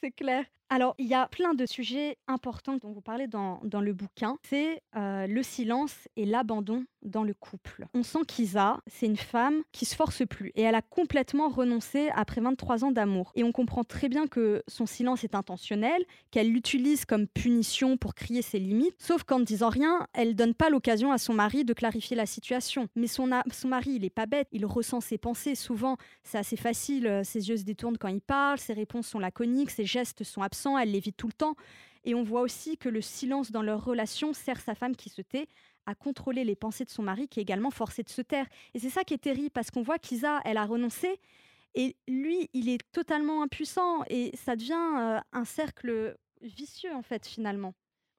Speaker 2: C'est clair. Alors, il y a plein de sujets importants dont vous parlez dans, dans le bouquin. C'est euh, le silence et l'abandon dans le couple. On sent qu'Isa, c'est une femme qui se force plus et elle a complètement renoncé après 23 ans d'amour. Et on comprend très bien que son silence est intentionnel, qu'elle l'utilise comme punition pour crier ses limites, sauf qu'en ne disant rien, elle donne pas l'occasion à son mari de clarifier la situation. Mais son, son mari, il est pas bête, il ressent ses pensées souvent, c'est assez facile, ses yeux se détournent quand il parle, ses réponses sont laconiques, ses gestes sont elle l'évite tout le temps. Et on voit aussi que le silence dans leur relation sert sa femme qui se tait à contrôler les pensées de son mari qui est également forcé de se taire. Et c'est ça qui est terrible parce qu'on voit qu'Isa, elle a renoncé et lui, il est totalement impuissant et ça devient euh, un cercle vicieux en fait finalement.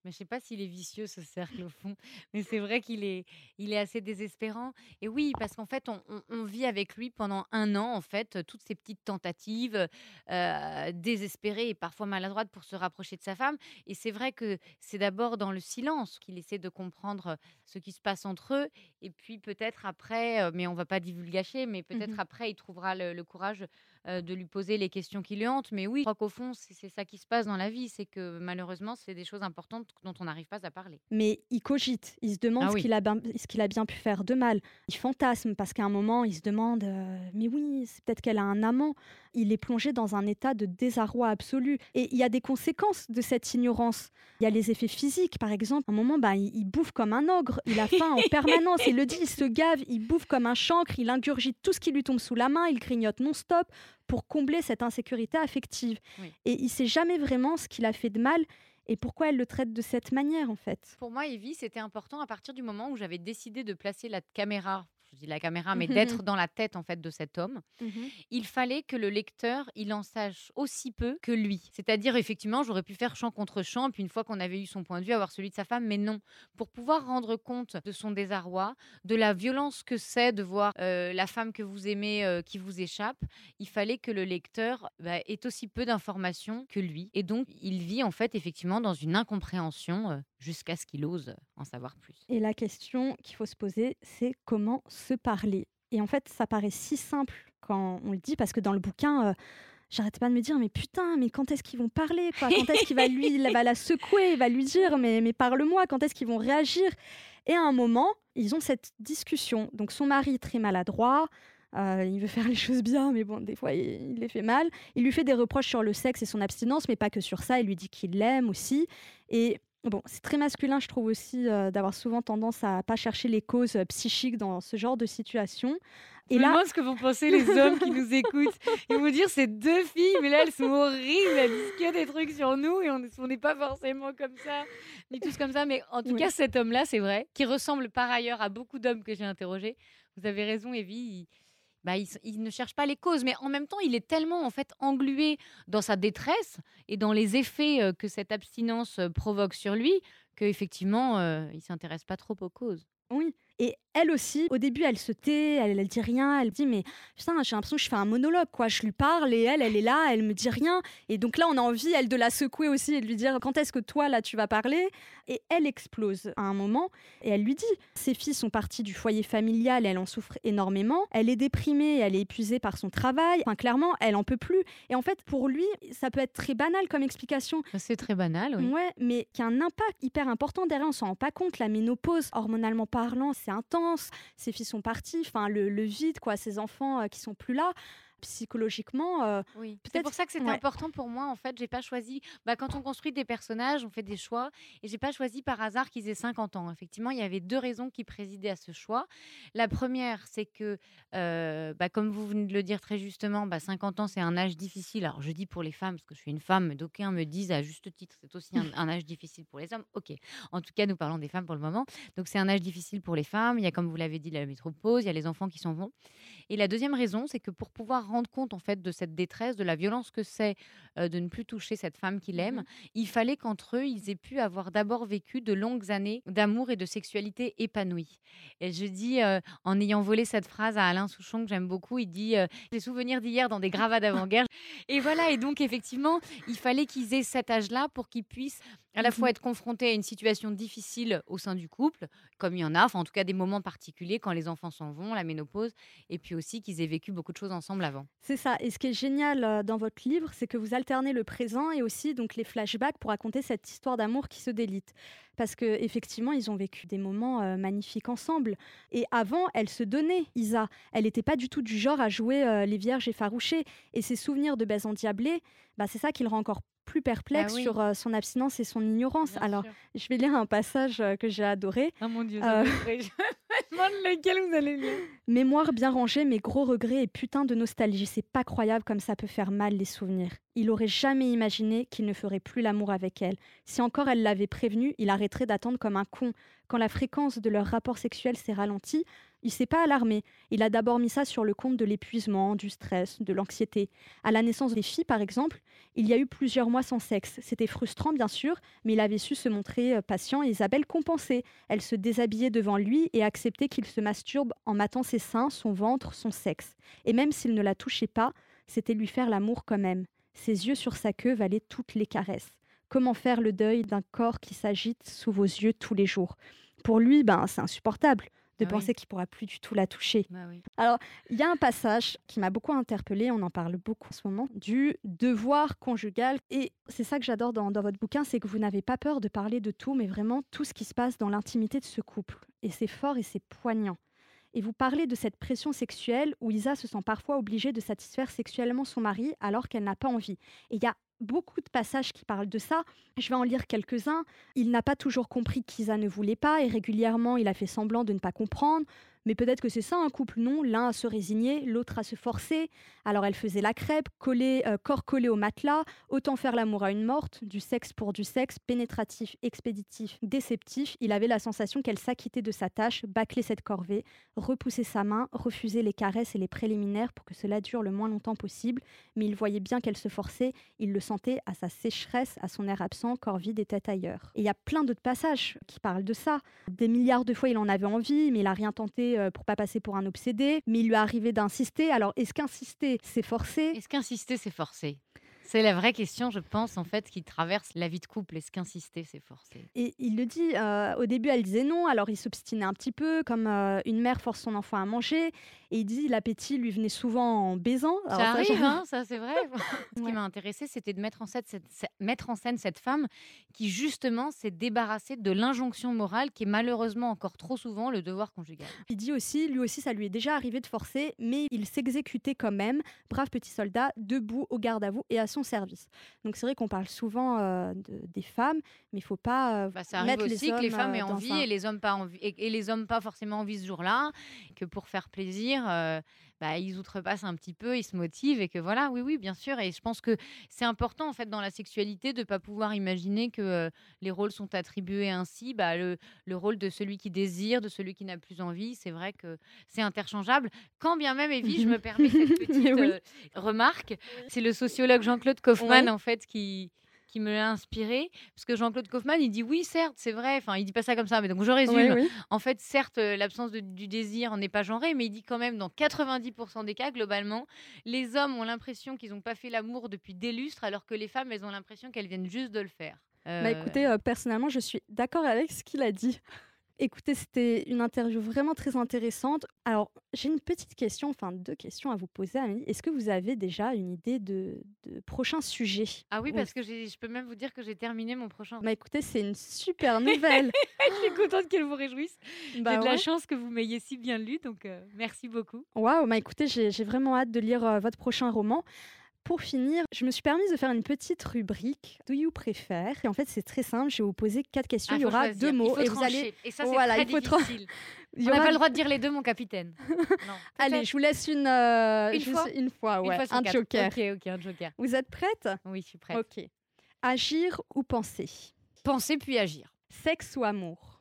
Speaker 3: Mais je sais pas s'il est vicieux ce cercle au fond, [LAUGHS] mais c'est vrai qu'il est, il est assez désespérant. Et oui, parce qu'en fait, on, on- on vit avec lui pendant un an, en fait, toutes ces petites tentatives euh, désespérées et parfois maladroites pour se rapprocher de sa femme. Et c'est vrai que c'est d'abord dans le silence qu'il essaie de comprendre ce qui se passe entre eux. Et puis peut-être après, euh, mais on va pas divulgacher, mais peut-être
Speaker 2: Mhm.
Speaker 3: après, il trouvera le, le courage euh, de lui poser les questions qui lui hantent. Mais oui, je crois qu'au fond, c'est ça qui se passe dans la vie, c'est que malheureusement, c'est des choses importantes dont on n'arrive pas à parler.
Speaker 2: Mais il cogite, il se demande
Speaker 3: Ah
Speaker 2: ce
Speaker 3: oui.
Speaker 2: qu'il a, ben- ce qu'il a bien pu faire de mal. Il fantasme parce qu'à un moment, il se demande euh, Mais oui, c'est peut-être qu'elle a un amant. Il est plongé dans un état de désarroi absolu. Et il y a des conséquences de cette ignorance. Il y a les effets physiques, par exemple. À un moment, bah, il, il bouffe comme un ogre. Il a faim en [LAUGHS] permanence. Il le dit, il se gave, il bouffe comme un chancre, il ingurgite tout ce qui lui tombe sous la main, il grignote non-stop pour combler cette insécurité affective.
Speaker 3: Oui.
Speaker 2: Et il sait jamais vraiment ce qu'il a fait de mal et pourquoi elle le traite de cette manière, en fait.
Speaker 3: Pour moi, Evie, c'était important à partir du moment où j'avais décidé de placer la caméra, je dis la caméra, mais d'être dans la tête en fait de cet homme. il fallait que le lecteur, il en sache aussi peu que lui. C'est-à-dire, effectivement, j'aurais pu faire champ contre champ, puis une fois qu'on avait eu son point de vue, avoir celui de sa femme, mais non. Pour pouvoir rendre compte de son désarroi, de la violence que c'est de voir euh, la femme que vous aimez euh, qui vous échappe, il fallait que le lecteur bah, ait aussi peu d'informations que lui. Et donc, il vit en fait, effectivement, dans une incompréhension euh, jusqu'à ce qu'il ose en savoir plus.
Speaker 2: Et la question qu'il faut se poser, c'est comment se parler. Et en fait, ça paraît si simple quand on le dit, parce que dans le bouquin, euh, j'arrêtais pas de me dire, mais putain, mais quand est-ce qu'ils vont parler Quand est-ce qu'il va lui, va la secouer, il va lui dire, mais, mais parle-moi, quand est-ce qu'ils vont réagir? Et à un moment, ils ont cette discussion. Donc son mari, très maladroit, euh, il veut faire les choses bien, mais bon, des fois, il, il les fait mal. Il lui fait des reproches sur le sexe et son abstinence, mais pas que sur ça. Il lui dit qu'il l'aime aussi. Et bon, c'est très masculin, je trouve aussi, euh, d'avoir souvent tendance à pas chercher les causes euh, psychiques dans ce genre de situation.
Speaker 3: Et là, ce que vont penser les [LAUGHS] hommes qui nous écoutent. Ils vont dire ces deux filles, mais là elles sont horribles, elles disent que des trucs sur nous et on n'est pas forcément comme ça, ni tous comme ça. Mais en tout
Speaker 2: Oui.
Speaker 3: cas, cet homme-là, c'est vrai, qui ressemble par ailleurs à beaucoup d'hommes que j'ai interrogés. Vous avez raison, Evie. Il, bah, il, ne cherche pas les causes, mais en même temps, il est tellement en fait englué dans sa détresse et dans les effets euh, que cette abstinence euh, provoque sur lui qu'effectivement, euh, il s'intéresse pas trop aux causes.
Speaker 2: Oui. Et elle aussi, au début, elle se tait, elle, elle dit rien, elle dit mais putain, j'ai l'impression que je fais un monologue quoi. Je lui parle et elle, elle est là, elle me dit rien. Et donc là, on a envie, elle, de la secouer aussi et de lui dire quand est-ce que toi là tu vas parler? Et elle explose à un moment et elle lui dit ses filles sont parties du foyer familial, elle en souffre énormément. Elle est déprimée, elle est épuisée par son travail. Enfin, clairement, elle en peut plus. Et en fait, pour lui, ça peut être très banal comme explication.
Speaker 3: C'est très banal, oui.
Speaker 2: Ouais, mais qui a un impact hyper important derrière. On s'en rend pas compte. La ménopause, hormonalement parlant, c'est intense. Ses filles sont parties. Enfin, le, le vide, quoi. Ses enfants euh, qui sont plus là. Psychologiquement, euh,
Speaker 3: Oui, c'est pour ça que c'était
Speaker 2: ouais.
Speaker 3: important pour moi. En fait, j'ai pas choisi. Bah, quand on construit des personnages, on fait des choix, et j'ai pas choisi par hasard qu'ils aient 50 ans. Effectivement, il y avait deux raisons qui présidaient à ce choix. La première, c'est que, euh, bah, comme vous venez de le dire très justement, bah, 50 ans, c'est un âge difficile. Alors, je dis pour les femmes parce que je suis une femme, mais d'aucuns me disent à juste titre, c'est aussi un, un âge difficile pour les hommes. Ok. En tout cas, nous parlons des femmes pour le moment. Donc, c'est un âge difficile pour les femmes. Il y a, comme vous l'avez dit, la métropause. Il y a les enfants qui s'en vont. Et la deuxième raison, c'est que pour pouvoir rendre compte en fait de cette détresse, de la violence que c'est euh, de ne plus toucher cette femme qu'il aime, il fallait qu'entre eux, ils aient pu avoir d'abord vécu de longues années d'amour et de sexualité épanouie. Et je dis, euh, en ayant volé cette phrase à Alain Souchon que j'aime beaucoup, il dit euh, J'ai souvenirs d'hier dans des gravats d'avant-guerre. et voilà, et donc effectivement, il fallait qu'ils aient cet âge-là pour qu'ils puissent à la fois être confrontés à une situation difficile au sein du couple, comme il y en a, enfin en tout cas des moments particuliers quand les enfants s'en vont, la ménopause, et puis aussi qu'ils aient vécu beaucoup de choses ensemble avant.
Speaker 2: C'est ça. Et ce qui est génial euh, dans votre livre, c'est que vous alternez le présent et aussi donc les flashbacks pour raconter cette histoire d'amour qui se délite. Parce que effectivement, ils ont vécu des moments euh, magnifiques ensemble. Et avant, elle se donnait, Isa. Elle n'était pas du tout du genre à jouer euh, les vierges effarouchées. Et ses souvenirs de baise endiablée, bah, c'est ça qui le rend encore plus perplexe
Speaker 3: Ah oui.
Speaker 2: sur euh, son abstinence et son ignorance.
Speaker 3: Bien
Speaker 2: Alors,
Speaker 3: sûr.
Speaker 2: je vais lire un passage que j'ai adoré.
Speaker 3: Oh mon Dieu, lequel vous allez lire.
Speaker 2: Mémoire bien rangée, mais gros regrets et putain de nostalgie. C'est pas croyable comme ça peut faire mal les souvenirs. Il aurait jamais imaginé qu'il ne ferait plus l'amour avec elle. Si encore elle l'avait prévenu, il arrêterait d'attendre comme un con. Quand la fréquence de leur rapport sexuel s'est ralentie, il s'est pas alarmé. Il a d'abord mis ça sur le compte de l'épuisement, du stress, de l'anxiété. À la naissance des filles, par exemple, il y a eu plusieurs mois sans sexe. C'était frustrant, bien sûr, mais il avait su se montrer euh, patient et Isabelle compensait. Elle se déshabillait devant lui et acceptait qu'il se masturbe en matant ses seins, son ventre, son sexe. Et même s'il ne la touchait pas, c'était lui faire l'amour quand même. Ses yeux sur sa queue valaient toutes les caresses. Comment faire le deuil d'un corps qui s'agite sous vos yeux tous les jours? Pour lui, ben, c'est insupportable. De
Speaker 3: Ah oui.
Speaker 2: penser qu'il pourra plus du tout la toucher.
Speaker 3: Bah oui.
Speaker 2: Alors, il y a un passage qui m'a beaucoup interpellée, on en parle beaucoup en ce moment, du devoir conjugal. Et c'est ça que j'adore dans, dans votre bouquin, c'est que vous n'avez pas peur de parler de tout, mais vraiment tout ce qui se passe dans l'intimité de ce couple. Et c'est fort et c'est poignant. Et vous parlez de cette pression sexuelle où Isa se sent parfois obligée de satisfaire sexuellement son mari alors qu'elle n'a pas envie. Et il y a beaucoup de passages qui parlent de ça. Je vais en lire quelques-uns. Il n'a pas toujours compris qu'Isa ne voulait pas et régulièrement il a fait semblant de ne pas comprendre. Mais peut-être que c'est ça un couple, non? L'un à se résigner, l'autre à se forcer. Alors elle faisait la crêpe, collée, euh, corps collé au matelas, autant faire l'amour à une morte, du sexe pour du sexe, pénétratif, expéditif, déceptif. Il avait la sensation qu'elle s'acquittait de sa tâche, bâcler cette corvée, repousser sa main, refuser les caresses et les préliminaires pour que cela dure le moins longtemps possible. Mais il voyait bien qu'elle se forçait, il le sentait à sa sécheresse, à son air absent, corps vide et tête ailleurs. Et il y a plein d'autres passages qui parlent de ça. Des milliards de fois, il en avait envie, mais il a rien tenté euh, pour pas passer pour un obsédé. Mais il lui est arrivé d'insister. Alors, est-ce qu'insister, c'est forcé?
Speaker 3: Est-ce qu'insister, c'est forcé? C'est la vraie question, je pense, en fait, qui traverse la vie de couple. Est-ce qu'insister, c'est forcé
Speaker 2: Et il le dit, euh, au début, elle disait non, alors il s'obstinait un petit peu, comme euh, une mère force son enfant à manger. Et il dit l'appétit lui venait souvent en baisant. Alors
Speaker 3: ça arrive, hein, ça c'est vrai. [LAUGHS] Ce
Speaker 2: Ouais.
Speaker 3: qui m'a intéressé, c'était de mettre en, scène cette, cette- mettre en scène cette femme qui justement s'est débarrassée de l'injonction morale qui est malheureusement encore trop souvent le devoir conjugal.
Speaker 2: Il dit aussi, lui aussi, ça lui est déjà arrivé de forcer, mais il s'exécutait quand même, brave petit soldat, debout au garde à vous et à son service. Donc c'est vrai qu'on parle souvent euh, de- des femmes, mais il faut pas euh,
Speaker 3: Bah, ça
Speaker 2: mettre
Speaker 3: aussi
Speaker 2: les
Speaker 3: que les femmes
Speaker 2: euh,
Speaker 3: aient envie et les hommes pas envie et, et les hommes pas forcément envie ce jour-là, que pour faire plaisir, bah, ils outrepassent un petit peu, ils se motivent et que voilà, oui, oui, bien sûr. Et je pense que c'est important en fait dans la sexualité de pas pouvoir imaginer que euh, les rôles sont attribués ainsi. Bah, le, le rôle de celui qui désire, de celui qui n'a plus envie, c'est vrai que c'est interchangeable. Quand bien même, Evie, je me [LAUGHS] permets cette petite
Speaker 2: oui.
Speaker 3: euh, remarque, c'est le sociologue Jean-Claude Kaufmann en fait qui qui me l'a inspiré parce que Jean-Claude Kaufmann il dit oui certes c'est vrai enfin il dit pas ça comme ça mais donc je résume
Speaker 2: Oui, oui.
Speaker 3: en fait, certes, euh, l'absence du désir n'est pas genrée, mais il dit quand même dans 90% des cas, globalement, les hommes ont l'impression qu'ils n'ont pas fait l'amour depuis des lustres, alors que les femmes, elles ont l'impression qu'elles viennent juste de le faire.
Speaker 2: Bah
Speaker 3: Euh,
Speaker 2: écoutez, euh, personnellement, je suis d'accord avec ce qu'il a dit. Écoutez, c'était une interview vraiment très intéressante. Alors, j'ai une petite question, enfin deux questions à vous poser, Amélie. Est-ce que vous avez déjà une idée de, de prochain sujet?
Speaker 3: Ah oui, parce que je peux même vous dire que j'ai terminé mon prochain.
Speaker 2: Bah écoutez, c'est une super nouvelle. [LAUGHS]
Speaker 3: je suis contente qu'elle vous réjouisse.
Speaker 2: Bah
Speaker 3: j'ai de la chance que vous m'ayez si bien lu, donc euh, merci beaucoup.
Speaker 2: Waouh, bah écoutez, j'ai j'ai vraiment hâte de lire euh, votre prochain roman. Pour finir, je me suis permise de faire une petite rubrique Do you préfère Et en fait, c'est très simple. Je vais vous poser quatre questions.
Speaker 3: Ah,
Speaker 2: il y aura deux mots et vous allez.
Speaker 3: Et ça, c'est
Speaker 2: Voilà,
Speaker 3: très
Speaker 2: il faut
Speaker 3: difficile. [LAUGHS]
Speaker 2: il y
Speaker 3: On n'a pas le droit de dire les deux, mon capitaine. [LAUGHS] Non.
Speaker 2: Allez, je vous laisse une, euh,
Speaker 3: Une fois
Speaker 2: une fois,
Speaker 3: une
Speaker 2: ouais,
Speaker 3: fois
Speaker 2: un
Speaker 3: quatre.
Speaker 2: joker.
Speaker 3: Ok, ok, un joker.
Speaker 2: Vous êtes prête?
Speaker 3: Oui, je suis prête.
Speaker 2: Ok. Agir ou penser?
Speaker 3: Penser puis agir.
Speaker 2: Sexe ou amour?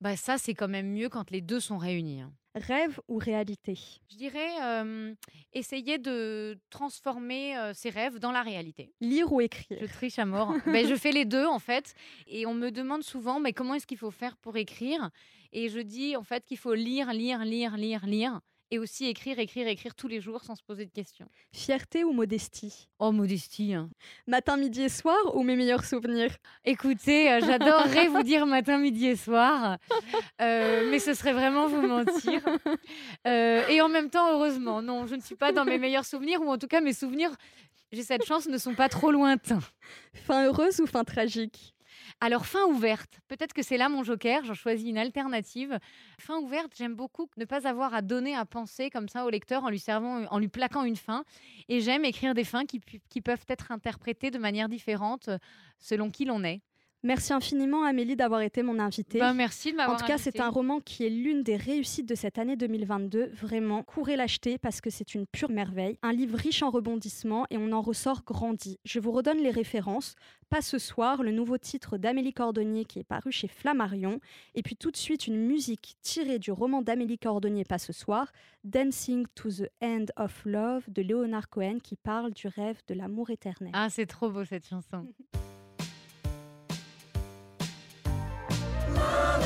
Speaker 3: Bah ça, c'est quand même mieux quand les deux sont réunis. hein.
Speaker 2: Rêve ou réalité?
Speaker 3: Je dirais euh, essayer de transformer euh, ses rêves dans la réalité.
Speaker 2: Lire ou écrire?
Speaker 3: Je triche à mort. ben, je fais les deux en fait. Et on me demande souvent mais comment est-ce qu'il faut faire pour écrire? Et je dis en fait qu'il faut lire, lire, lire, lire, lire. Et aussi écrire, écrire, écrire tous les jours sans se poser de questions.
Speaker 2: Fierté ou modestie?
Speaker 3: Oh, modestie. hein.
Speaker 2: Matin, midi et soir ou mes meilleurs souvenirs?
Speaker 3: Écoutez, euh, j'adorerais vous dire matin, midi et soir, euh, mais ce serait vraiment vous mentir. Euh, et en même temps, heureusement, non, je ne suis pas dans mes meilleurs souvenirs, ou en tout cas, mes souvenirs, j'ai cette chance, ne sont pas trop lointains.
Speaker 2: Fin heureuse ou fin tragique?
Speaker 3: Alors, fin ouverte, peut-être que c'est là mon joker, j'en choisis une alternative. Fin ouverte, j'aime beaucoup ne pas avoir à donner à penser comme ça au lecteur en lui servant, en lui plaquant une fin. Et j'aime écrire des fins qui, qui peuvent être interprétées de manière différente selon qui l'on est.
Speaker 2: Merci infiniment, Amélie, d'avoir été mon invitée.
Speaker 3: Ben, merci de
Speaker 2: En
Speaker 3: m'avoir
Speaker 2: tout cas, c'est un roman qui est l'une des réussites de cette année 2022. Vraiment, courez l'acheter parce que c'est une pure merveille. Un livre riche en rebondissements et on en ressort grandi. Je vous redonne les références. Pas ce soir, le nouveau titre d'Amélie Cordonnier qui est paru chez Flammarion. Et puis tout de suite, une musique tirée du roman d'Amélie Cordonnier Pas ce soir, Dancing to the End of Love de Leonard Cohen qui parle du rêve de l'amour éternel.
Speaker 3: Ah, c'est trop beau cette chanson. [LAUGHS]
Speaker 4: Oh.